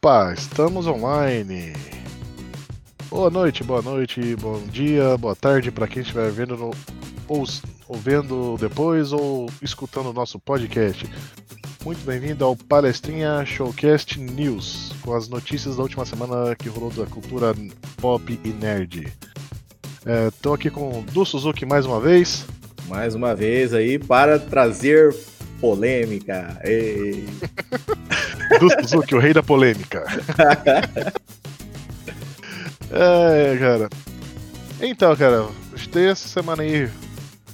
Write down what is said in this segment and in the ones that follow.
Opa, estamos online. Boa noite, boa noite, bom dia, boa tarde para quem estiver vendo no, ou, ou vendo depois ou escutando o nosso podcast. Muito bem-vindo ao Palestrinha Showcast News, com as notícias da última semana que rolou da cultura pop e nerd. Estou é, aqui com o Du Suzuki mais uma vez. Mais uma vez aí para trazer polêmica. Ei. do Suzuki, o rei da polêmica. é, cara. Então, cara, tem essa semana aí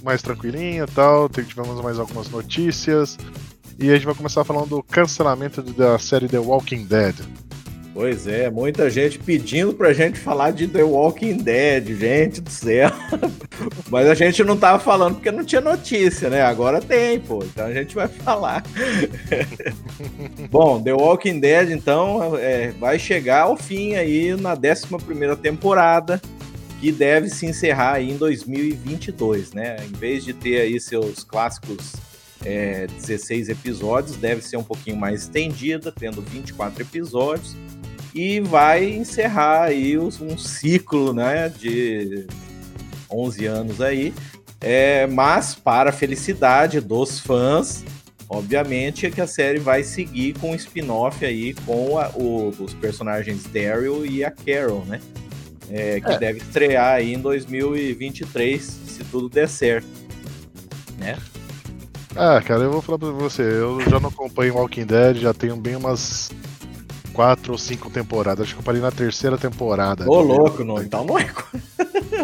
mais tranquilinha e tal. Tivemos mais algumas notícias. E a gente vai começar falando do cancelamento da série The Walking Dead. Pois é, muita gente pedindo pra gente falar de The Walking Dead, gente do céu. Mas a gente não tava falando porque não tinha notícia, né? Agora tem, pô. Então a gente vai falar. Bom, The Walking Dead, então, é, vai chegar ao fim aí na 11 temporada, que deve se encerrar aí em 2022, né? Em vez de ter aí seus clássicos é, 16 episódios, deve ser um pouquinho mais estendida, tendo 24 episódios e vai encerrar aí um ciclo, né, de 11 anos aí, é, mas para a felicidade dos fãs, obviamente é que a série vai seguir com um spin-off aí com a, o, os personagens Daryl e a Carol, né, é, que é. deve estrear aí em 2023, se tudo der certo, né. Ah, cara, eu vou falar pra você, eu já não acompanho Walking Dead, já tenho bem umas quatro ou cinco temporadas. Acho que eu parei na terceira temporada. Ô, louco, não. Então não é.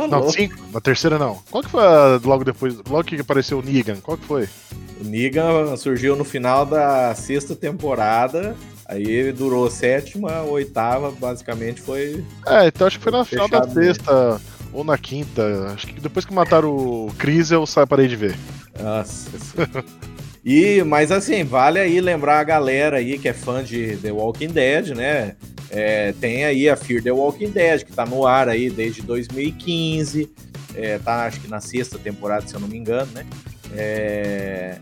não, cinco? Na terceira não. Qual que foi logo depois? Logo que apareceu o Negan? Qual que foi? O Negan surgiu no final da sexta temporada. Aí durou sétima, oitava, basicamente foi. É, então acho que foi na final da sexta mesmo. ou na quinta. Acho que depois que mataram o Chris eu parei de ver. Nossa. E, mas assim, vale aí lembrar a galera aí que é fã de The Walking Dead, né? É, tem aí a Fear the Walking Dead, que tá no ar aí desde 2015. É, tá, acho que na sexta temporada, se eu não me engano, né? É,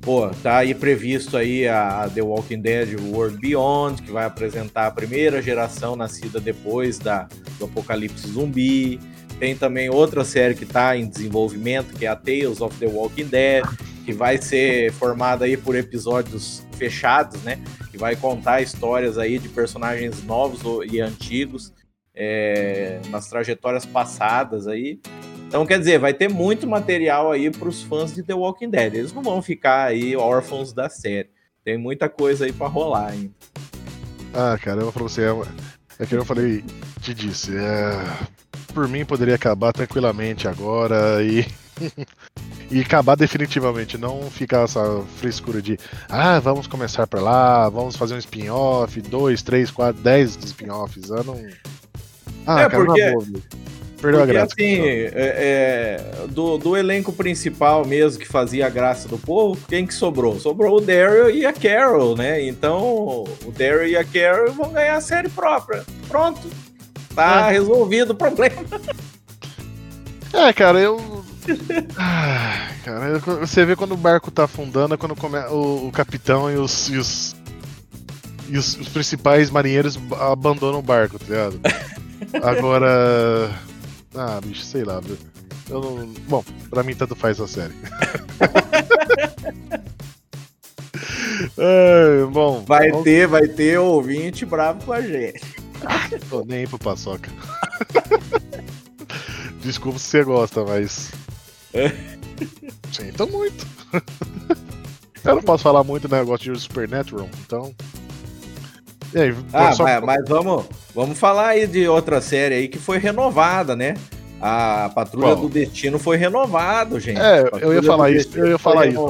pô, tá aí previsto aí a The Walking Dead World Beyond, que vai apresentar a primeira geração nascida depois da, do apocalipse zumbi. Tem também outra série que está em desenvolvimento, que é a Tales of the Walking Dead, que vai ser formada aí por episódios fechados, né? Que vai contar histórias aí de personagens novos e antigos é, nas trajetórias passadas aí. Então, quer dizer, vai ter muito material aí para os fãs de The Walking Dead. Eles não vão ficar aí órfãos da série. Tem muita coisa aí para rolar ainda. Ah, caramba, para você é, é que eu falei, te disse, é por mim poderia acabar tranquilamente agora e. e acabar definitivamente, não ficar essa frescura de ah, vamos começar pra lá, vamos fazer um spin-off, dois, três, quatro, dez spin-offs. Eu não. Ah, é, cara, porque... Perdeu Porque, a graça. assim, é, é, do, do elenco principal mesmo que fazia a graça do povo, quem que sobrou? Sobrou o Daryl e a Carol, né? Então, o Daryl e a Carol vão ganhar a série própria. Pronto. Tá é. resolvido o problema. É, cara, eu. Ah, cara, você vê quando o barco tá afundando, é quando come... o, o capitão e os, e os, e os, os principais marinheiros abandonam o barco, tá ligado? Agora. Ah, bicho, sei lá. Eu não... Bom, pra mim tanto faz a série. é, bom, vai vamos... ter, vai ter ouvinte bravo com a gente. Tô nem pro paçoca. Desculpa se você gosta, mas. Sinto muito. Eu não posso falar muito né? negócio de Supernatural, então. E aí, ah, só... mas, mas, vamos, vamos falar aí de outra série aí que foi renovada, né? A Patrulha do Destino foi renovado, gente. É, eu ia falar isso, eu ia falar isso.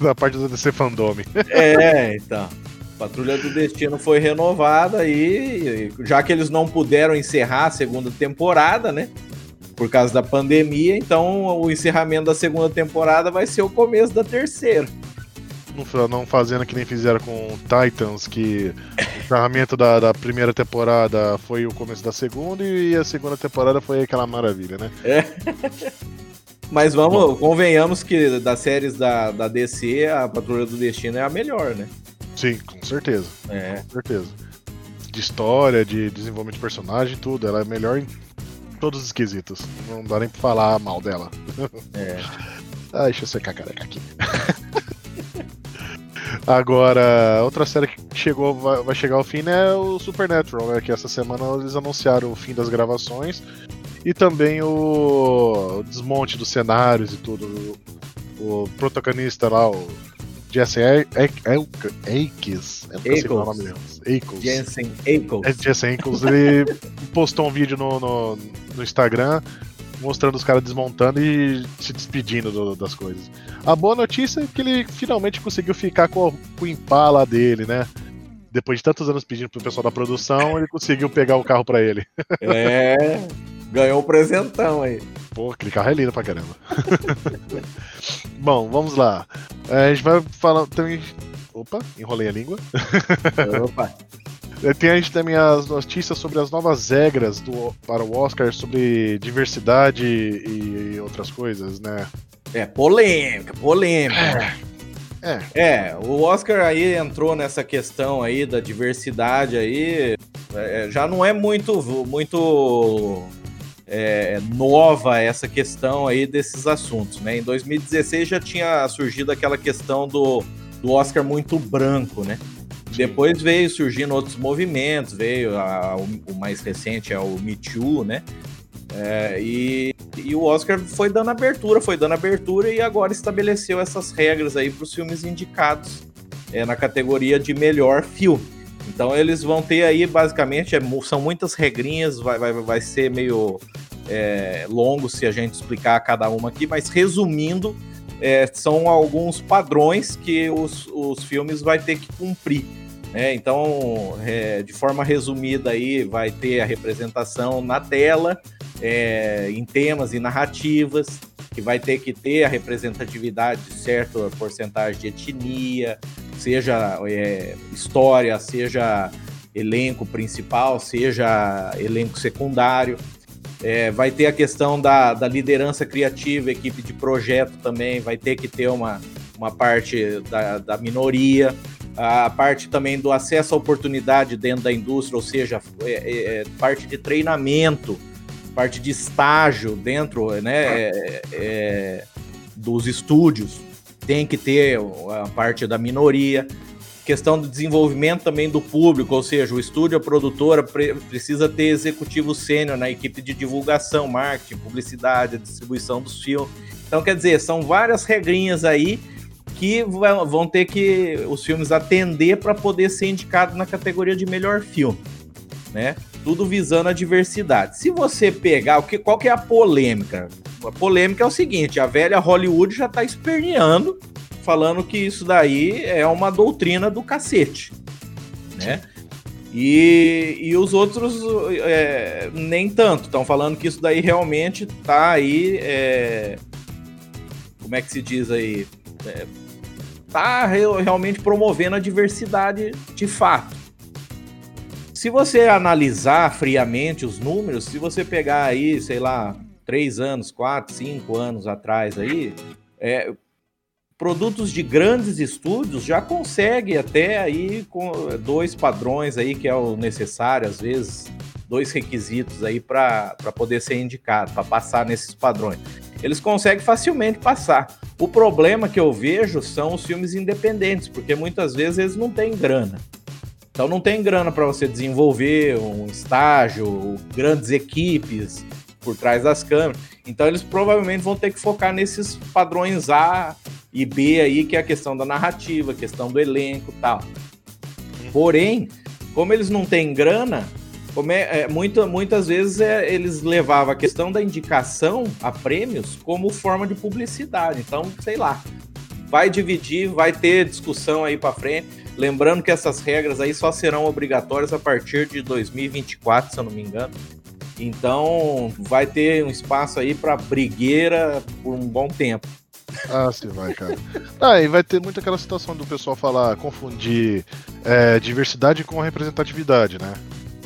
Da parte do DC Fandome. É, então. Patrulha do Destino foi renovada e já que eles não puderam encerrar a segunda temporada, né? Por causa da pandemia, então o encerramento da segunda temporada vai ser o começo da terceira. Não, não fazendo que nem fizeram com Titans, que o encerramento da, da, primeira temporada foi o começo da segunda e a segunda temporada foi aquela maravilha, né? É. Mas vamos, Bom. convenhamos que das séries da, da DC, a Patrulha do Destino é a melhor, né? Sim, com certeza. É. Com certeza. De história, de desenvolvimento de personagem, tudo. Ela é melhor em todos os quesitos. Não dá nem pra falar mal dela. É. ah, deixa eu secar a careca aqui. Agora, outra série que chegou, vai, vai chegar ao fim é o Supernatural, né? Que essa semana eles anunciaram o fim das gravações e também o desmonte dos cenários e tudo. O, o protagonista lá, o Jesse Akes, Ackles. Jensen Ackles. É Jensen Ackles, ele postou um vídeo no, no, no Instagram mostrando os caras desmontando e se despedindo do, das coisas. A boa notícia é que ele finalmente conseguiu ficar com, com o Impala dele, né? Depois de tantos anos pedindo pro pessoal da produção, ele conseguiu pegar o carro para ele. É, ganhou um presentão aí. Pô, aquele carro é lindo pra caramba. Bom, vamos lá. É, a gente vai falar também. Opa, enrolei a língua. Opa. É, tem a gente também as notícias sobre as novas regras do, para o Oscar sobre diversidade e outras coisas, né? É, polêmica, polêmica. É. É. é, o Oscar aí entrou nessa questão aí da diversidade aí, é, já não é muito, muito é, nova essa questão aí desses assuntos, né? Em 2016 já tinha surgido aquela questão do, do Oscar muito branco, né? Depois veio surgindo outros movimentos, veio a, o, mais recente é o Me Too, né? É, e, e o Oscar foi dando abertura, foi dando abertura e agora estabeleceu essas regras aí para os filmes indicados é, na categoria de melhor filme. Então eles vão ter aí basicamente é, são muitas regrinhas, vai, vai, vai ser meio é, longo se a gente explicar cada uma aqui, mas resumindo, é, são alguns padrões que os, os filmes vai ter que cumprir. É, então, é, de forma resumida aí, vai ter a representação na tela, é, em temas e narrativas, que vai ter que ter a representatividade de certa porcentagem de etnia, seja é, história, seja elenco principal, seja elenco secundário. É, vai ter a questão da, da liderança criativa, equipe de projeto também, vai ter que ter uma, uma parte da, da minoria a parte também do acesso à oportunidade dentro da indústria, ou seja, é, é, é parte de treinamento, parte de estágio dentro né, é, é, dos estúdios, tem que ter a parte da minoria. Questão do desenvolvimento também do público, ou seja, o estúdio, a produtora pre precisa ter executivo sênior na equipe de divulgação, marketing, publicidade, distribuição dos filmes. Então, quer dizer, são várias regrinhas aí que vão ter que os filmes atender para poder ser indicado na categoria de melhor filme, né? Tudo visando a diversidade. Se você pegar, o que, qual que é a polêmica? A polêmica é o seguinte: a velha Hollywood já está esperneando, falando que isso daí é uma doutrina do cacete, né? E, e os outros é, nem tanto, estão falando que isso daí realmente tá aí. É, como é que se diz aí? É, tá realmente promovendo a diversidade de fato. Se você analisar friamente os números, se você pegar aí, sei lá, três anos, quatro, cinco anos atrás aí, é, produtos de grandes estúdios já consegue até aí com dois padrões aí que é o necessário às vezes dois requisitos aí para poder ser indicado para passar nesses padrões eles conseguem facilmente passar. O problema que eu vejo são os filmes independentes, porque muitas vezes eles não têm grana. Então não tem grana para você desenvolver um estágio, grandes equipes por trás das câmeras. Então eles provavelmente vão ter que focar nesses padrões A e B aí, que é a questão da narrativa, questão do elenco, tal. Porém, como eles não têm grana, como é, é, muito, muitas vezes é, eles levavam a questão da indicação a prêmios como forma de publicidade. Então, sei lá, vai dividir, vai ter discussão aí para frente. Lembrando que essas regras aí só serão obrigatórias a partir de 2024, se eu não me engano. Então, vai ter um espaço aí para brigueira por um bom tempo. Ah, sim, vai, cara. Ah, e vai ter muito aquela situação do pessoal falar, confundir é, diversidade com representatividade, né?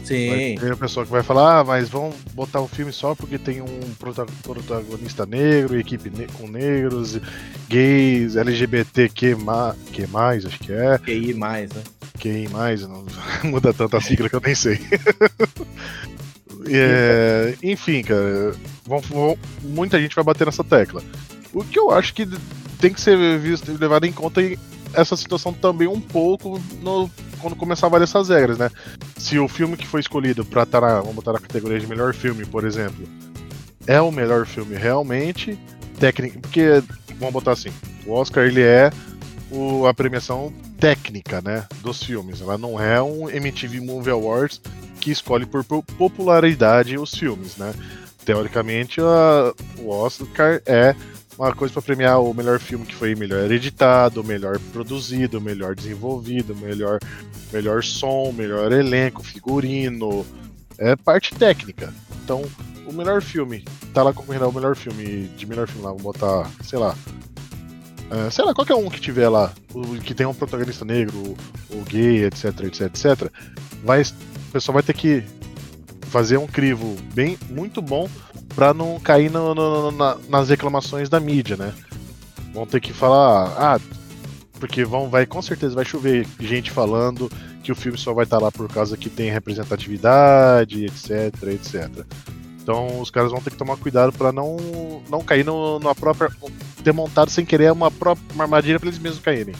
Sim. Tem a pessoa que vai falar, ah, mas vão botar o um filme só porque tem um protagonista negro, equipe ne com negros, gays, LGBTQ, que mais, acho que é. QI mais, né? QI mais, não muda tanta sigla que eu nem sei. é, enfim, cara, vão, vão, muita gente vai bater nessa tecla. O que eu acho que tem que ser visto, levado em conta essa situação também um pouco no, quando começar a valer essas regras, né? Se o filme que foi escolhido para estar na, vamos botar na categoria de melhor filme, por exemplo, é o melhor filme realmente, técnico, porque vamos botar assim, o Oscar ele é o, a premiação técnica, né, dos filmes. Ela não é um MTV Movie Awards que escolhe por popularidade os filmes, né? Teoricamente, a, o Oscar é uma coisa para premiar o melhor filme que foi melhor editado, melhor produzido, melhor desenvolvido, melhor, melhor som, melhor elenco, figurino, é parte técnica. Então, o melhor filme tá lá concorrendo ao melhor filme de melhor filme lá, vamos botar, sei lá. É, sei lá, qualquer um que tiver lá, o, que tem um protagonista negro, o, o gay, etc, etc, etc, vai, pessoal vai ter que fazer um crivo bem muito bom para não cair no, no, na, nas reclamações da mídia, né? Vão ter que falar, ah, porque vão, vai com certeza vai chover gente falando que o filme só vai estar tá lá por causa que tem representatividade, etc, etc. Então os caras vão ter que tomar cuidado para não não cair no, na própria ter montado sem querer uma própria armadilha para eles mesmos caírem.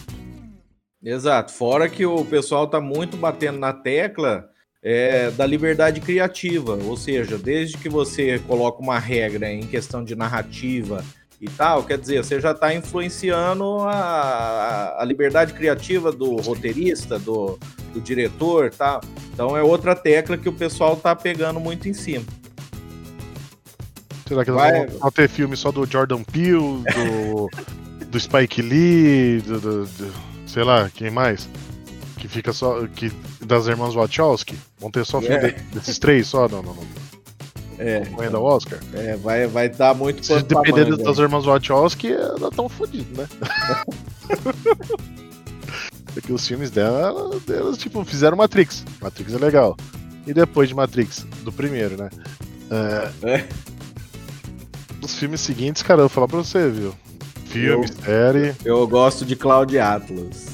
Exato. Fora que o pessoal tá muito batendo na tecla é, da liberdade criativa, ou seja, desde que você coloca uma regra em questão de narrativa e tal, quer dizer, você já está influenciando a, a, liberdade criativa do roteirista, do, do diretor, tá? Então é outra tecla que o pessoal tá pegando muito em cima. Será que Vai... vão ter filme só do Jordan Peele, do, do Spike Lee, do, do, do, sei lá, quem mais? Que fica só. Que, das irmãs Wachowski? Vão ter só filme é. desses três só? Não, não, não. É. Concorrendo ao Oscar? É, vai, vai dar muito Se depender das irmãs Wachowski, elas estão fodidas, né? Porque os filmes dela, delas, tipo, fizeram Matrix. Matrix é legal. E depois de Matrix, do primeiro, né? É. é. Os filmes seguintes, cara, eu vou falar pra você, viu? Filme, eu, série. Eu gosto de Cloud Atlas.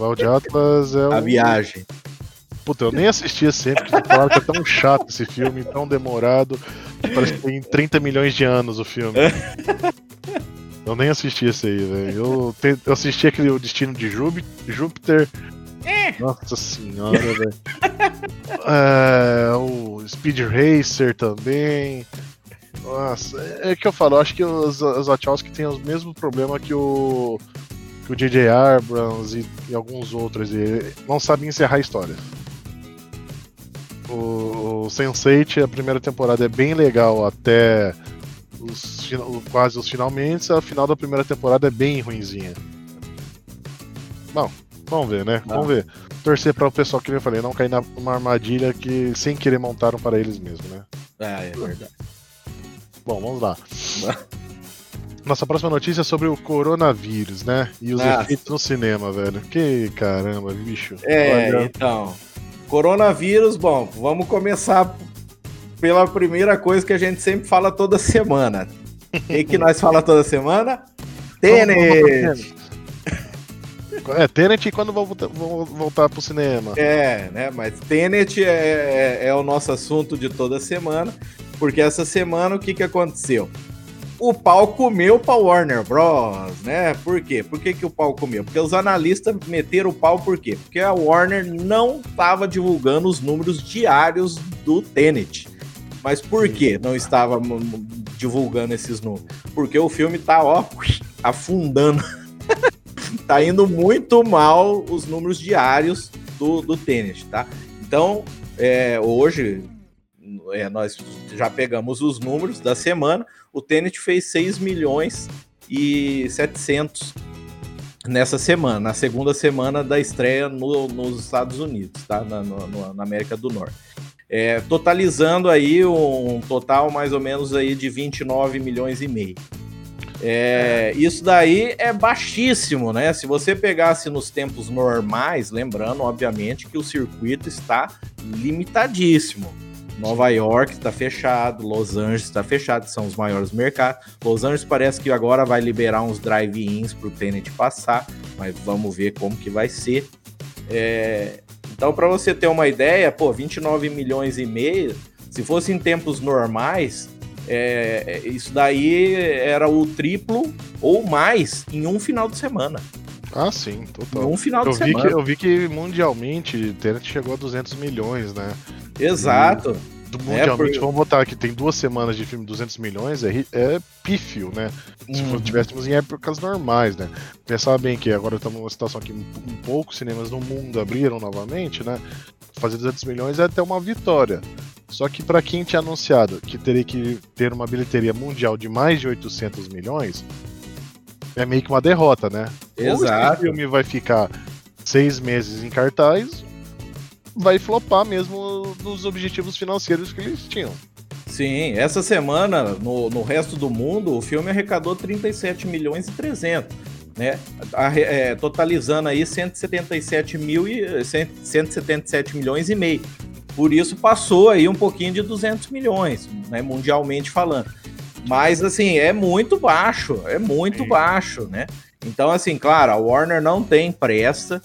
Cloud Atlas é A viagem. Puta, eu nem assistia sempre, porque falaram que é tão chato esse filme, tão demorado, que parece que tem 30 milhões de anos o filme. eu nem assisti esse aí, velho. Eu, eu assisti aquele O Destino de Júpiter. É. Nossa senhora, velho. É, o Speed Racer também. Nossa, é que eu falo, eu acho que os, os Wachowski têm o mesmo problema que o que o J.J. Abrams e, e, alguns outros e não sabem encerrar histórias. O, o Sense8, a primeira temporada é bem legal até os, quase os finalmente, a final da primeira temporada é bem ruinzinha. Bom, vamos ver, né? Vamos ver. Torcer para o pessoal que eu falei, não cair numa armadilha que sem querer montaram para eles mesmos, né? Ah, é verdade. Bom, vamos lá. Nossa próxima notícia é sobre o coronavírus, né? E os Nossa. efeitos no cinema, velho. Que caramba, bicho. É, Olha... então. Coronavírus, bom, vamos começar pela primeira coisa que a gente sempre fala toda semana. O que, que nós fala toda semana? Tenet! É, Tenet quando vão voltar, vão voltar pro cinema. É, né? Mas Tenet é, é, é, o nosso assunto de toda semana, porque essa semana o que, que aconteceu? O pau comeu pra Warner Bros, né? Por quê? Por que, que o pau comeu? Porque os analistas meteram o pau por quê? Porque a Warner não estava divulgando os números diários do Tenet. Mas por que não estava divulgando esses números? Porque o filme tá, ó, afundando. tá indo muito mal os números diários do, do Tenet, tá? Então, é, hoje, é, nós já pegamos os números da semana. O Tenet fez 6 milhões e 700 nessa semana, na segunda semana da estreia no, nos Estados Unidos, tá? Na, no, na América do Norte. É, totalizando aí um total mais ou menos aí de 29 milhões e meio. É, isso daí é baixíssimo, né? Se você pegasse nos tempos normais, lembrando, obviamente, que o circuito está limitadíssimo. Nova York está fechado, Los Angeles está fechado, são os maiores mercados. Los Angeles parece que agora vai liberar uns drive-ins para o Tenet passar, mas vamos ver como que vai ser. É, então, para você ter uma ideia, pô, 29 milhões e meio, se fosse em tempos normais, é, isso daí era o triplo ou mais em um final de semana. Ah, sim, total. Em um final eu de vi semana. Que, eu vi que mundialmente Tenet chegou a 200 milhões, né? Exato. Do, mundialmente, É, por- vamos botar que tem duas semanas de filme 200 milhões, é, é pífio, né? Se Uhum. tivéssemos em épocas normais, né? Pensar bem que agora estamos numa situação que um, um poucos cinemas no mundo abriram novamente, né? Fazer 200 milhões é até uma vitória. Só que para quem tinha anunciado que teria que ter uma bilheteria mundial de mais de 800 milhões, é meio que uma derrota, né? Ou esse Exato. filme vai ficar seis meses em cartaz, vai flopar mesmo nos objetivos financeiros que eles tinham. Sim, essa semana, no, no resto do mundo, o filme arrecadou 37 milhões e 300, né? Arre- é, totalizando aí 177 mil e 100 177 milhões e meio. Por isso passou aí um pouquinho de 200 milhões, né, mundialmente falando. Mas assim, é muito baixo, é muito Sim. baixo, né? Então assim, claro, a Warner não tem pressa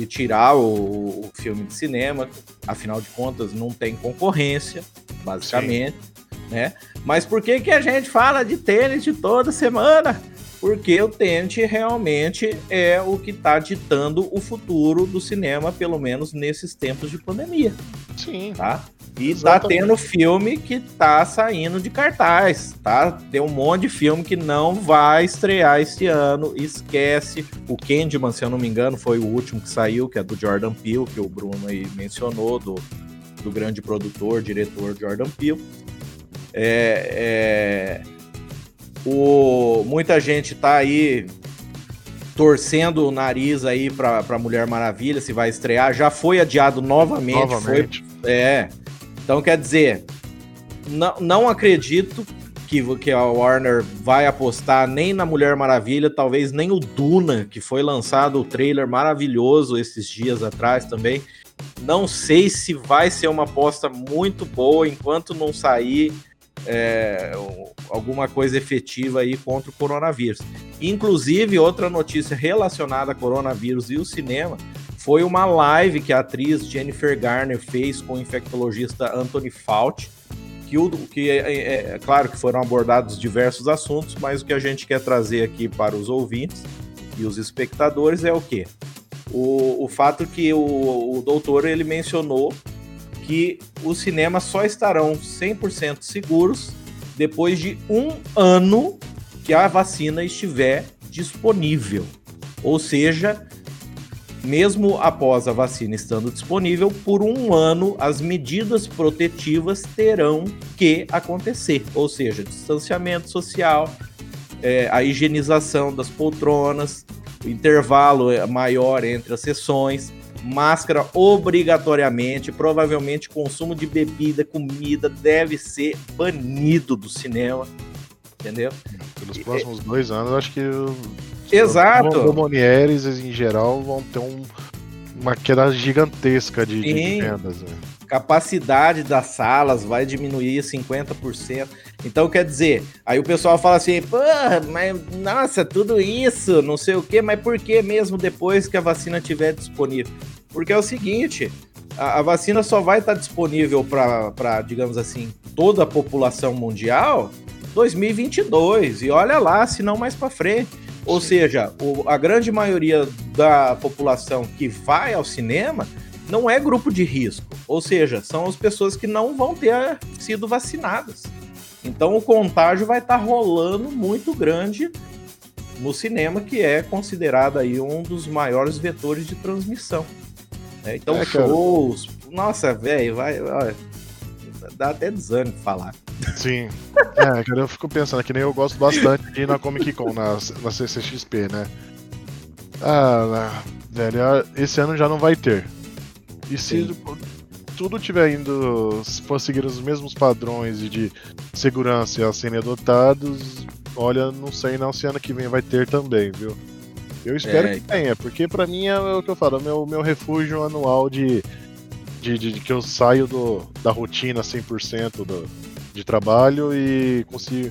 de tirar o, o filme de cinema, afinal de contas não tem concorrência, basicamente, né? Mas por que que a gente fala de Tenet toda semana? Porque o Tenet realmente é o que está ditando o futuro do cinema, pelo menos nesses tempos de pandemia, Sim. tá? E Exatamente. tá tendo filme que tá saindo de cartaz, tá? Tem um monte de filme que não vai estrear esse ano, esquece. O Candyman, se eu não me engano, foi o último que saiu, que é do Jordan Peele, que o Bruno aí mencionou, do, do grande produtor, diretor Jordan Peele. É, é, o, muita gente tá aí torcendo o nariz aí pra, pra Mulher Maravilha, se vai estrear. Já foi adiado novamente, foi Novamente. É. Então, quer dizer, não, não acredito que, que a Warner vai apostar nem na Mulher Maravilha, talvez nem o Duna, que foi lançado o trailer maravilhoso esses dias atrás também. Não sei se vai ser uma aposta muito boa enquanto não sair é, alguma coisa efetiva aí contra o coronavírus. Inclusive, outra notícia relacionada a coronavírus e o cinema foi uma live que a atriz Jennifer Garner fez com o infectologista Anthony Fauci, que, o, que é, é, é claro que foram abordados diversos assuntos, mas o que a gente quer trazer aqui para os ouvintes e os espectadores é o quê? O, o fato que o, o doutor ele mencionou que os cinemas só estarão 100% seguros depois de um ano que a vacina estiver disponível. Ou seja, mesmo após a vacina estando disponível, por um ano as medidas protetivas terão que acontecer. Ou seja, distanciamento social, é, a higienização das poltronas, o intervalo maior entre as sessões, máscara obrigatoriamente, provavelmente consumo de bebida, comida deve ser banido do cinema, entendeu? Pelos próximos dois anos, acho que Exato. os bombonières em geral vão ter um- uma queda gigantesca de, de vendas. Né? Capacidade das salas vai diminuir 50%. Então, quer dizer, aí o pessoal fala assim, pô, mas nossa, tudo isso, não sei o quê, mas por que mesmo depois que a vacina estiver disponível? Porque é o seguinte, a, a vacina só vai estar disponível para, digamos assim, toda a população mundial 2022. E olha lá, se não mais para frente. Ou Sim. seja, o- a grande maioria da população que vai ao cinema não é grupo de risco. Ou seja, são as pessoas que não vão ter sido vacinadas. Então o contágio vai estar rolando muito grande no cinema, que é considerado aí um dos maiores vetores de transmissão. né? Então É, shows, nossa, velho, vai, olha, dá até desânimo falar. Sim. É, cara, eu fico pensando, que nem eu gosto bastante de ir na Comic Con, na, na CCXP, né? Ah, velho, esse ano já não vai ter. E se Sim. tudo tiver indo, se for seguir os mesmos padrões de segurança e a serem adotados, olha, não sei não se ano que vem vai ter também, viu? Eu espero é. que tenha, porque para mim é o que eu falo, é meu meu refúgio anual de, de, de, de que eu saio do, da rotina 100% do, de trabalho e consigo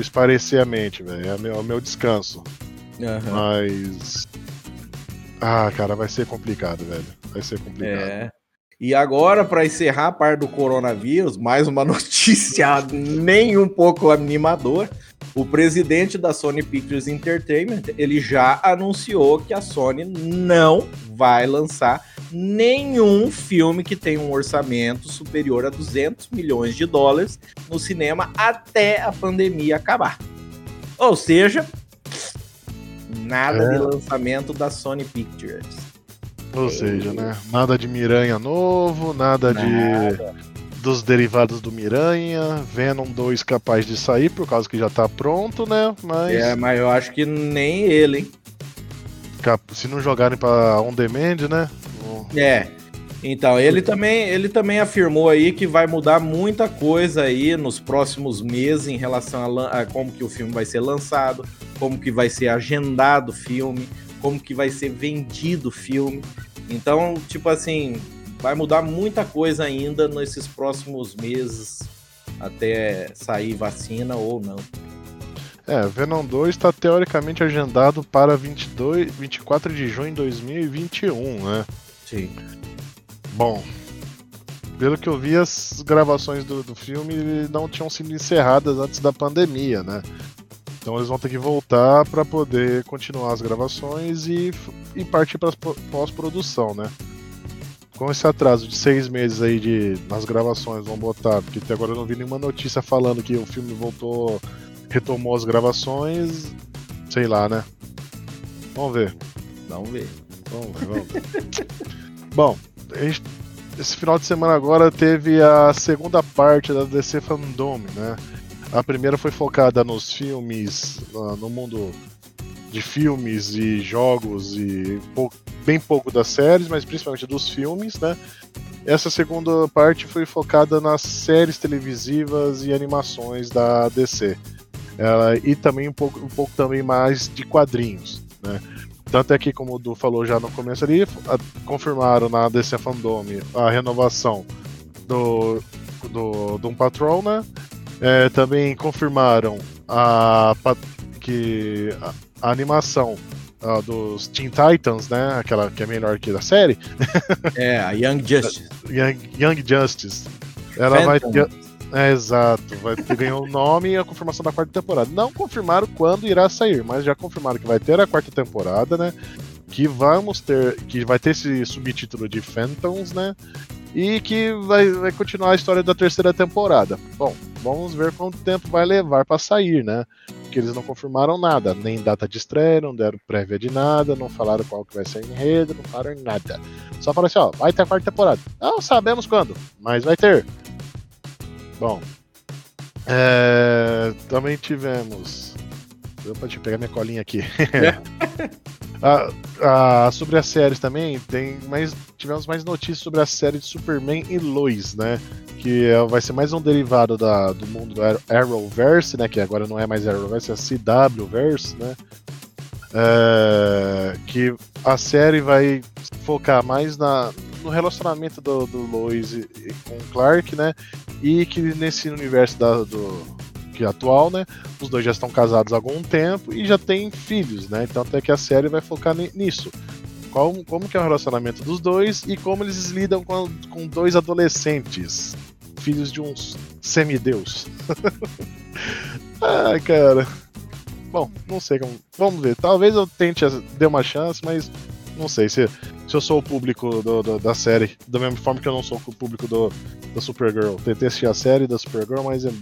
esparecer a mente, velho. É o meu, é meu descanso. Uhum. Mas. Ah, cara, vai ser complicado, velho. Vai ser complicado. É. E agora, para encerrar a parte do coronavírus, mais uma notícia nem um pouco animadora. O presidente da Sony Pictures Entertainment, ele já anunciou que a Sony não vai lançar nenhum filme que tenha um orçamento superior a 200 milhões de dólares no cinema até a pandemia acabar. Ou seja, nada é. de lançamento da Sony Pictures. Ou seja, né? Nada de Miranha novo, nada, nada, de dos derivados do Miranha, Venom 2 capaz de sair por causa que já tá pronto, né? Mas É, mas eu acho que nem ele, hein. Se não jogarem para on demand, né? É. Então, ele também, ele também afirmou aí que vai mudar muita coisa aí nos próximos meses em relação a, a como que o filme vai ser lançado, como que vai ser agendado o filme, como que vai ser vendido o filme. Então, tipo assim, vai mudar muita coisa ainda nesses próximos meses até sair vacina ou não. É, Venom 2 está teoricamente agendado para 22, 24 de junho de 2021, né? Sim. Bom, pelo que eu vi, as gravações do, do filme não tinham sido encerradas antes da pandemia, né? Então eles vão ter que voltar para poder continuar as gravações e, e partir para pós-produção, né? Com esse atraso de seis meses aí de, nas gravações, vão botar, porque até agora eu não vi nenhuma notícia falando que o filme voltou, retomou as gravações, sei lá, né? Vamos ver. Vamos ver. Vamos ver, vamos ver. Bom, gente, esse final de semana agora teve a segunda parte da DC Fandom, né? A primeira foi focada nos filmes, no mundo de filmes e jogos e bem pouco das séries, mas principalmente dos filmes, né? Essa segunda parte foi focada nas séries televisivas e animações da DC. Ela, e também um pouco, um pouco também mais de quadrinhos, né? Tanto é que, como o Du falou já no começo ali, a, confirmaram na DC Fandom a renovação do, do Doom Patrol, né? É, também confirmaram a, que a, a animação uh, dos Teen Titans, né? Aquela que é melhor que da série. É, a Young Justice. Young, Young Justice. Ela Phantom. vai ter. É, exato, vai ter, ganhou o nome e a confirmação da quarta temporada. Não confirmaram quando irá sair, mas já confirmaram que vai ter a quarta temporada, né? Que vamos ter. Que vai ter esse subtítulo de Phantoms, né? e que vai, vai continuar a história da terceira temporada. Bom, vamos ver quanto tempo vai levar para sair, né? Porque eles não confirmaram nada, nem data de estreia, não deram prévia de nada, não falaram qual que vai ser o enredo, não falaram nada. Só falaram assim, ó, vai ter a quarta temporada. Não sabemos quando, mas vai ter. Bom, é, também tivemos. Deu pra te pegar minha colinha aqui. Ah, ah, sobre as séries também, tem mais, tivemos mais notícias sobre a série de Superman e Lois, né? Que é, vai ser mais um derivado da, do mundo do Arrowverse, né? Que agora não é mais Arrowverse, é CWverse, né? É, que a série vai focar mais na, no relacionamento do, do Lois e, e com Clark, né? E que nesse universo da, do, atual, né? Os dois já estão casados há algum tempo e já têm filhos, né? Então até que a série vai focar nisso. Como, como que é o relacionamento dos dois e como eles lidam com, com dois adolescentes, filhos de um semideus. Ai, cara. Bom, não sei como. Vamos ver. Talvez eu tente dar uma chance, mas não sei se, se eu sou o público do, do, da série, da mesma forma que eu não sou o público do, da Supergirl. Tentei assistir a série da Supergirl, mas é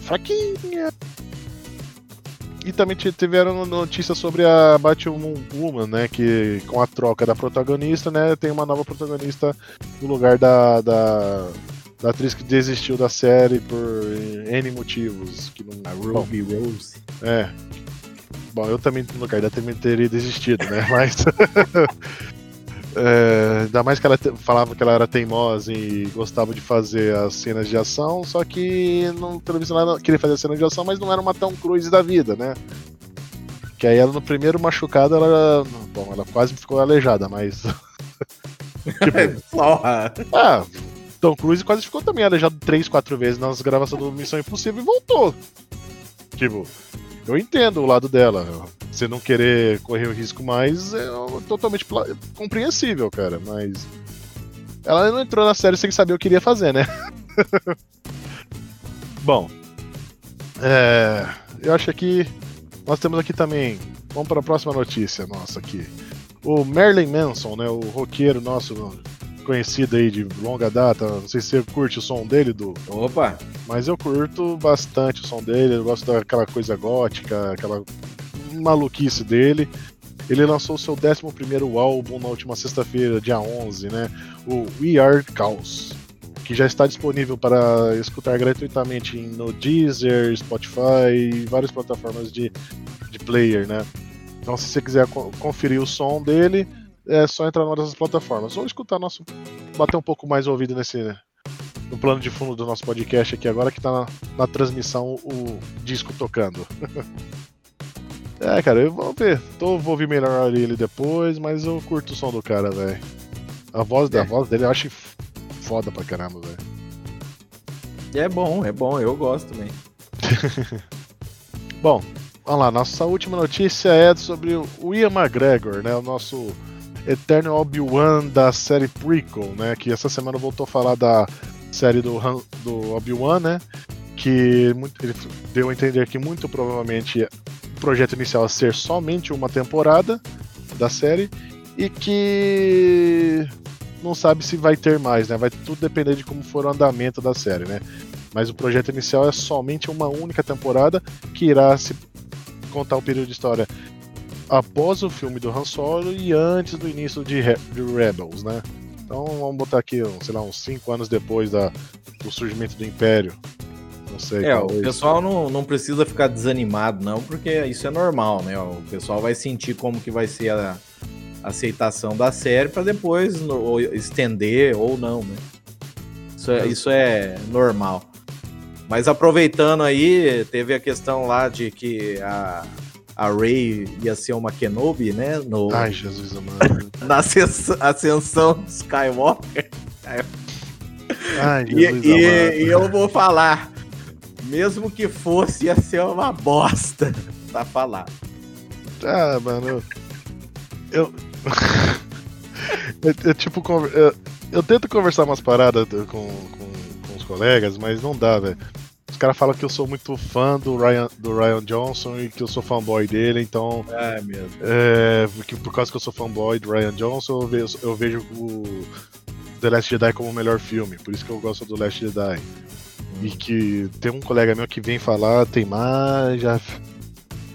fraquinha. E também tiveram notícias sobre a Batwoman, né? Que com a troca da protagonista, né? Tem uma nova protagonista no lugar da, da, da atriz que desistiu da série por N motivos. Que não, a Ruby Bom, Rose. É. Bom, eu também no lugar dela também teria desistido, né? Mas. É, ainda mais que ela falava que ela era teimosa e gostava de fazer as cenas de ação, só que no televisão ela queria fazer a cena de ação, mas não era uma tão cruz da vida, né? Que aí ela no primeiro machucado, ela. Bom, ela quase ficou aleijada, mas. tipo, ah, Tom Cruise quase ficou também aleijado três, quatro vezes nas gravações do Missão Impossível e voltou. Tipo, eu entendo o lado dela. Você não querer correr o risco mais é totalmente compreensível, cara. Mas ela não entrou na série sem saber o que iria fazer, né? Bom, é, eu acho que nós temos aqui também. Vamos para a próxima notícia nossa aqui. O Merlin Manson, né, o roqueiro nosso conhecido aí de longa data. Não sei se você curte o som dele, do. Opa! Mas eu curto bastante o som dele. Eu gosto daquela coisa gótica, aquela maluquice dele. Ele lançou seu 11 álbum na última sexta-feira, dia 11, né? O We Are Chaos, que já está disponível para escutar gratuitamente no Deezer, Spotify e várias plataformas de, de player, né? Então, se você quiser conferir o som dele, é só entrar numa dessas plataformas. Ou escutar nosso. bater um pouco mais o ouvido nesse. no plano de fundo do nosso podcast aqui agora, que tá na, na transmissão o disco tocando. é, cara, eu vou ver. Tô, vou ouvir melhor ele depois, mas eu curto o som do cara, velho. A voz, é. a voz dele eu acho foda pra caramba, velho. É bom, é bom, eu gosto também. bom, vamos lá, nossa última notícia é sobre o Ian McGregor, né? O nosso Eterno Obi-Wan da série Prequel, né? Que essa semana voltou a falar da série do, do Obi-Wan, né? Que muito, ele deu a entender que muito provavelmente projeto inicial a ser somente uma temporada da série e que não sabe se vai ter mais, né? Vai tudo depender de como for o andamento da série, né? Mas o projeto inicial é somente uma única temporada que irá se contar o período de história após o filme do Han Solo e antes do início de, Re de Rebels, né? Então vamos botar aqui, sei lá, uns 5 anos depois da, do surgimento do Império. Não sei. É, o pessoal não, não precisa ficar desanimado, não, porque isso é normal, né? O pessoal vai sentir como que vai ser a aceitação da série para depois no, estender ou não, né? Isso é, isso é normal. Mas aproveitando aí, teve a questão lá de que a, a Rey ia ser uma Kenobi, né? No, Ai, Jesus amado. na ascensão Skywalker. Ai, Jesus e, e, e, eu vou falar, mesmo que fosse, ia ser uma bosta pra falar. Ah, mano. Eu. eu, eu, tipo, eu, eu, tento conversar umas paradas com, com, com os colegas, mas não dá, velho caras falam que eu sou muito fã do Ryan, do Ryan Johnson e que eu sou fanboy dele, então. É mesmo. É, que por causa que eu sou fanboy do Ryan Johnson, eu vejo, eu vejo o The Last Jedi como o melhor filme. Por isso que eu gosto do Last Jedi. E que tem um colega meu que vem falar, tem mais, já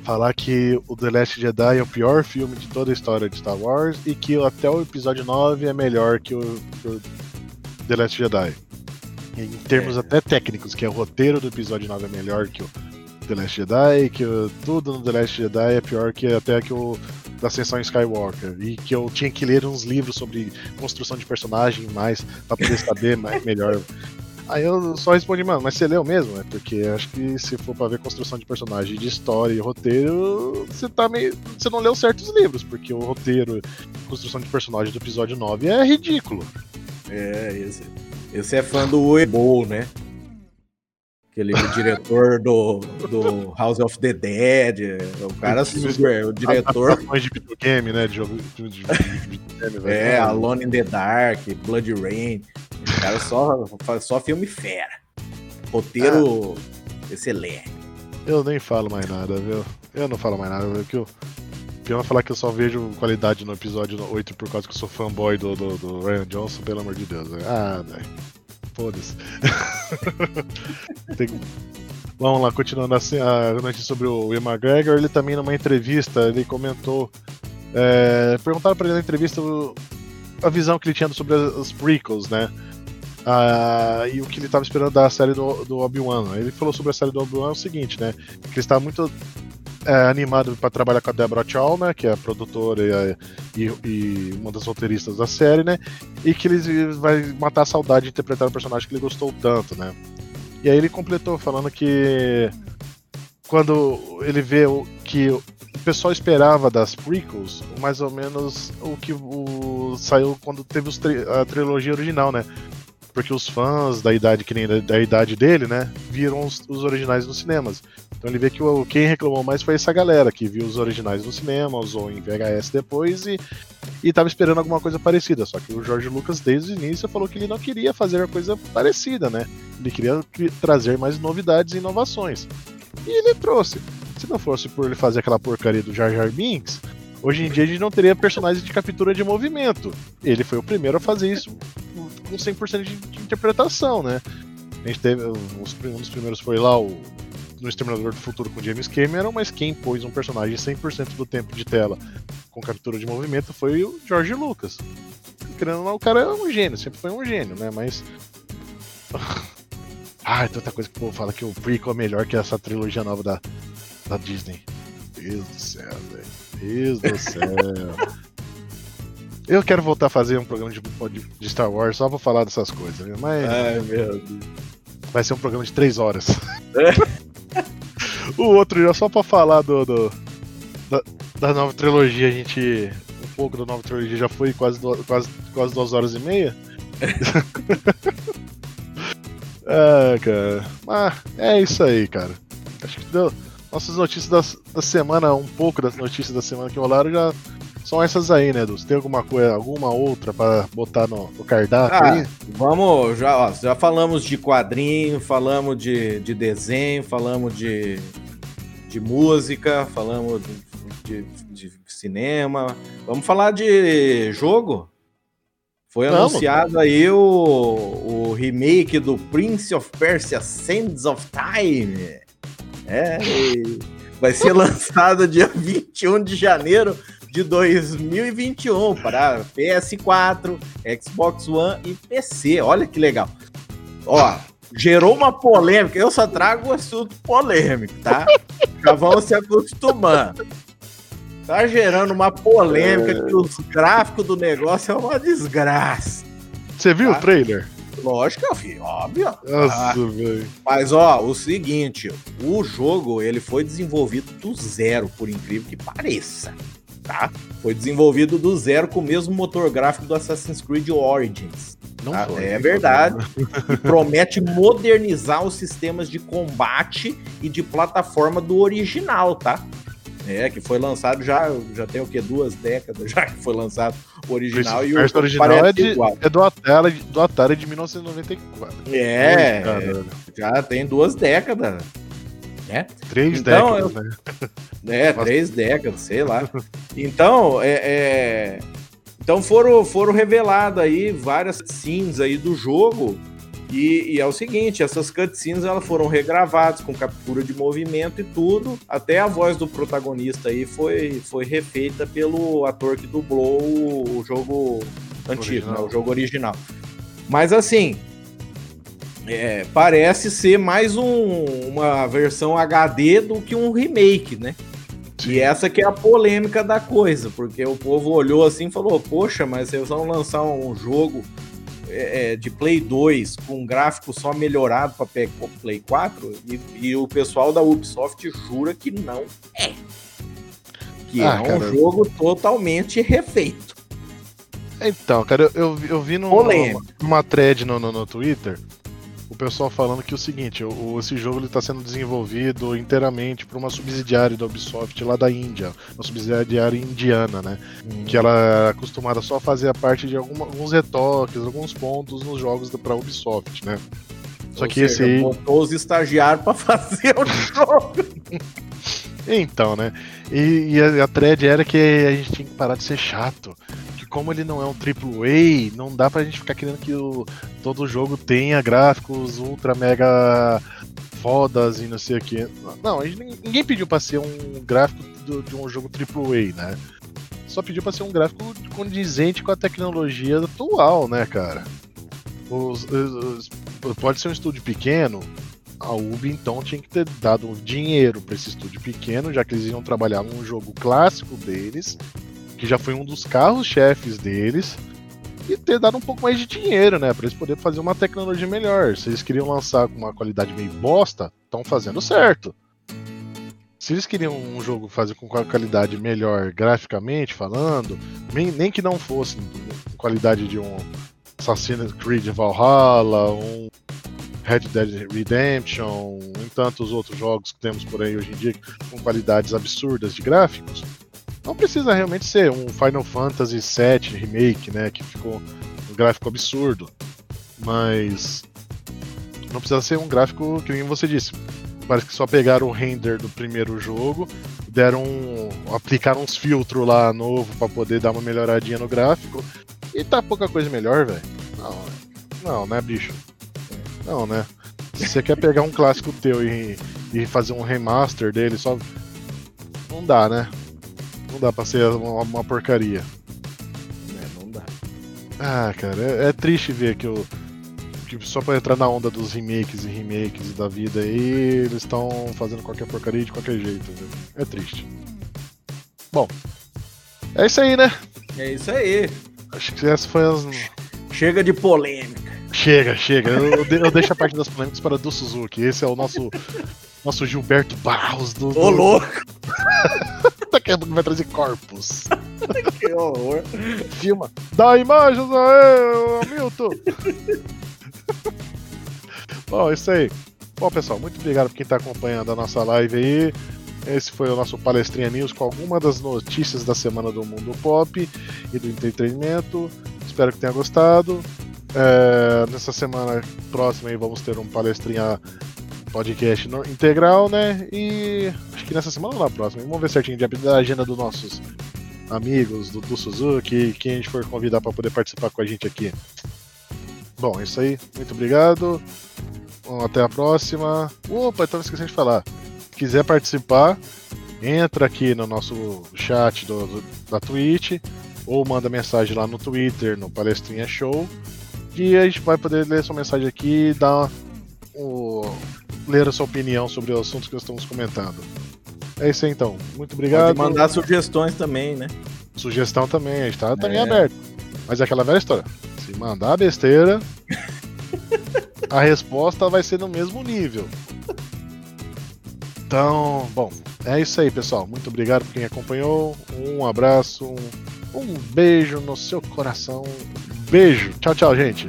falar que o The Last Jedi é o pior filme de toda a história de Star Wars e que até o episódio 9 é melhor que o, que o The Last Jedi em termos é. até técnicos, que é o roteiro do episódio 9 é melhor que o The Last Jedi, que o, tudo no The Last Jedi é pior que até que o da Ascensão Skywalker, e que eu tinha que ler uns livros sobre construção de personagem mais, pra poder saber mais, melhor. Aí eu só respondi, mano, mas você leu mesmo? É porque acho que se for pra ver construção de personagem, de história e roteiro, você tá meio. Você não leu certos livros, porque o roteiro, construção de personagem do episódio 9 é ridículo. É, esse. Esse é fã do Uebo, né? Aquele diretor do, do House of the Dead. O cara super. O diretor. de videogame, né? De jogo de, de, videogame, É, Alone in the Dark, Blood Rain. O cara só, só filme fera. Roteiro ah, excelente. Eu nem falo mais nada, viu? Eu não falo mais nada, porque eu. Pior falar que eu só vejo qualidade no episódio 8 por causa que eu sou fanboy do, do, do Ryan Johnson, pelo amor de Deus. Né? Ah, velho. Foda-se. Tem... Vamos lá, continuando assim, a notícia sobre o Ian McGregor, ele também numa entrevista, ele comentou. É, perguntaram para ele na entrevista a visão que ele tinha sobre as prequels, né? Ah, e o que ele estava esperando da série do, do Obi-Wan. Ele falou sobre a série do Obi-Wan é o seguinte, né? Que ele estava muito é, animado para trabalhar com a Deborah Chow, né, que é a produtora e, e, e, uma das roteiristas da série, né, e que ele vai matar a saudade de interpretar o personagem que ele gostou tanto, né. E aí ele completou falando que quando ele vê o, que o pessoal esperava das prequels, mais ou menos o que o, saiu quando teve a trilogia original, né? Porque os fãs da idade que nem da, da idade dele, né, viram os, os, originais nos cinemas. Então ele vê que o, quem reclamou mais foi essa galera que viu os originais no cinema, usou em VHS depois e e tava esperando alguma coisa parecida. Só que o Jorge Lucas desde o início falou que ele não queria fazer uma coisa parecida, né? Ele queria trazer mais novidades e inovações. E ele trouxe. Se não fosse por ele fazer aquela porcaria do Jar Jar Binks, hoje em dia a gente não teria personagens de captura de movimento. Ele foi o primeiro a fazer isso com 100% de, de interpretação, né? A gente teve. Os, um dos primeiros foi lá o, no Exterminador do Futuro com James Cameron, mas quem pôs um personagem 100% do tempo de tela com captura de movimento foi o George Lucas. Querendo não, o cara é um gênio, sempre foi um gênio, né? Mas. Ah, tanta coisa que o povo fala que o prequel é melhor que essa trilogia nova da, da Disney. Deus do céu, velho. Deus do céu. Eu quero voltar a fazer um programa de, de Star Wars só pra falar dessas coisas, né? mas. Ai, meu Deus. Vai ser um programa de três horas. É. o outro já só pra falar do, do da, da, nova trilogia, a gente. Um pouco da nova trilogia já foi quase, quase, quase duas horas e meia. É, cara. Mas é isso aí, cara. Acho que deu. Nossas notícias da, da semana, um pouco das notícias da semana que rolaram já são essas aí, né, Dulce? Tem alguma coisa, alguma outra para botar no, no cardápio ah, aí? Vamos, já, ó, já falamos de quadrinho, falamos de, de desenho, falamos de, de música, falamos de, de, de cinema. Vamos falar de jogo? Foi Vamos. anunciado aí o, o remake do Prince of Persia Sands of Time. É, vai ser lançado dia 21 de janeiro de 2021 para PS4, Xbox One e PC. Olha que legal. Ó, gerou uma polêmica. Eu só trago assunto polêmico, tá? Já vamos se acostumando. Tá gerando uma polêmica é... que os gráficos do negócio é uma desgraça. Você viu tá? o trailer? Lógico vi, óbvio. Nossa, ah, velho. Mas, ó, o seguinte, o jogo, ele foi desenvolvido do zero, por incrível que pareça, tá? Foi desenvolvido do zero com o mesmo motor gráfico do Assassin's Creed Origins. Não tá? foi, é verdade. e promete modernizar os sistemas de combate e de plataforma do original, tá? É, que foi lançado já, já tem o que? Duas décadas já que foi lançado o original. e o original é, de, é do, Atari, do Atari de 1994. É, é já tem duas décadas. Né? Três então, décadas, né? É, três décadas, sei lá. Então, é, é, então foram, foram reveladas aí várias scenes aí do jogo e, e, é o seguinte, essas cutscenes elas foram regravadas com captura de movimento e tudo. Até a voz do protagonista aí foi, foi refeita pelo ator que dublou o, jogo antigo, né, o jogo original. Mas assim, é, parece ser mais um, uma versão HD do que um remake, né? Sim. E essa que é a polêmica da coisa, porque o povo olhou assim e falou: Poxa, mas vocês vão lançar um jogo é, é, de Play 2 com um gráfico só melhorado para Play 4 e, e, o pessoal da Ubisoft jura que não é. Que ah, é um cara, jogo totalmente refeito. Então, cara, eu, eu vi numa, numa thread no, no, no Twitter o pessoal falando que é o seguinte, o, esse jogo está sendo desenvolvido inteiramente por uma subsidiária da Ubisoft lá da Índia, uma subsidiária indiana, né? Hum. Que ela é acostumada só a fazer a parte de alguma, alguns retoques, alguns pontos nos jogos para Ubisoft, né? Só Ou que seja, esse botou os estagiários para fazer o jogo. então, né? E, e a, a thread era que a gente tinha que parar de ser chato como ele não é um AAA, não dá pra gente ficar querendo que o, todo jogo tenha gráficos ultra mega fodas e não sei o que. Não, gente, ninguém pediu pra ser um gráfico do, de um jogo AAA, né? Só pediu pra ser um gráfico condizente com a tecnologia atual, né, cara? Os, os, pode ser um estúdio pequeno, A Ubi então tinha que ter dado dinheiro para esse estúdio pequeno, já que eles iam trabalhar num jogo clássico deles, que já foi um dos carros-chefes deles, e ter dado um pouco mais de dinheiro, né, para eles poderem fazer uma tecnologia melhor. Se eles queriam lançar com uma qualidade meio bosta, estão fazendo certo. Se eles queriam um jogo fazer com qualidade melhor graficamente falando, nem, nem que não fosse qualidade de um Assassin's Creed Valhalla, um Red Dead Redemption, e tantos outros jogos que temos por aí hoje em dia com qualidades absurdas de gráficos. Não precisa realmente ser um Final Fantasy VII Remake, né, que ficou um gráfico absurdo, mas não precisa ser um gráfico que nem você disse. Parece que só pegaram o render do primeiro jogo, deram aplicaram uns filtros lá novo para poder dar uma melhoradinha no gráfico e tá pouca coisa melhor, velho. Não, não, né, bicho? Não, né? Se você quer pegar um clássico teu e, e fazer um remaster dele, só. Não dá, né? Não dá pra ser uma, uma porcaria. É, não dá. Ah, cara, é, é triste ver que o. Que só pra entrar na onda dos remakes e remakes da vida aí, eles estão fazendo qualquer porcaria de qualquer jeito, viu? É triste. Bom, é isso aí, né? É isso aí. Acho que essa foi as. Chega de polêmica. Chega, chega. Eu, eu deixo a parte das polêmicas para do Suzuki. Esse é o nosso nosso Gilberto Barros do. Ô, louco! Pouco vai trazer corpos. que horror. Filma. Dá imagens aí, Milton! Bom, isso aí. Bom, pessoal, muito obrigado por quem está acompanhando a nossa live aí. Esse foi o nosso Palestrinha News com algumas das notícias da semana do mundo pop e do entretenimento. Espero que tenha gostado. É, nessa semana próxima aí vamos ter um palestrinha podcast integral, né? E acho que nessa semana ou na próxima. Vamos ver certinho da agenda dos nossos amigos, do, do Suzuki, quem a gente for convidar para poder participar com a gente aqui. Bom, é isso aí. Muito obrigado. Bom, até a próxima. Opa, estava esquecendo de falar. Se quiser participar, entra aqui no nosso chat do, do, da Twitch ou manda mensagem lá no Twitter, no Palestrinha Show que a gente vai poder ler sua mensagem aqui e dar o, ler a sua opinião sobre os assuntos que estamos comentando. É isso aí então. Muito obrigado. Pode mandar sugestões também, né? Sugestão também, a gente tá também é. aberto. Mas é aquela velha história. Se mandar besteira, a resposta vai ser no mesmo nível. Então, bom, é isso aí, pessoal. Muito obrigado por quem acompanhou. Um abraço, um, um beijo no seu coração. Beijo. Tchau, tchau, gente.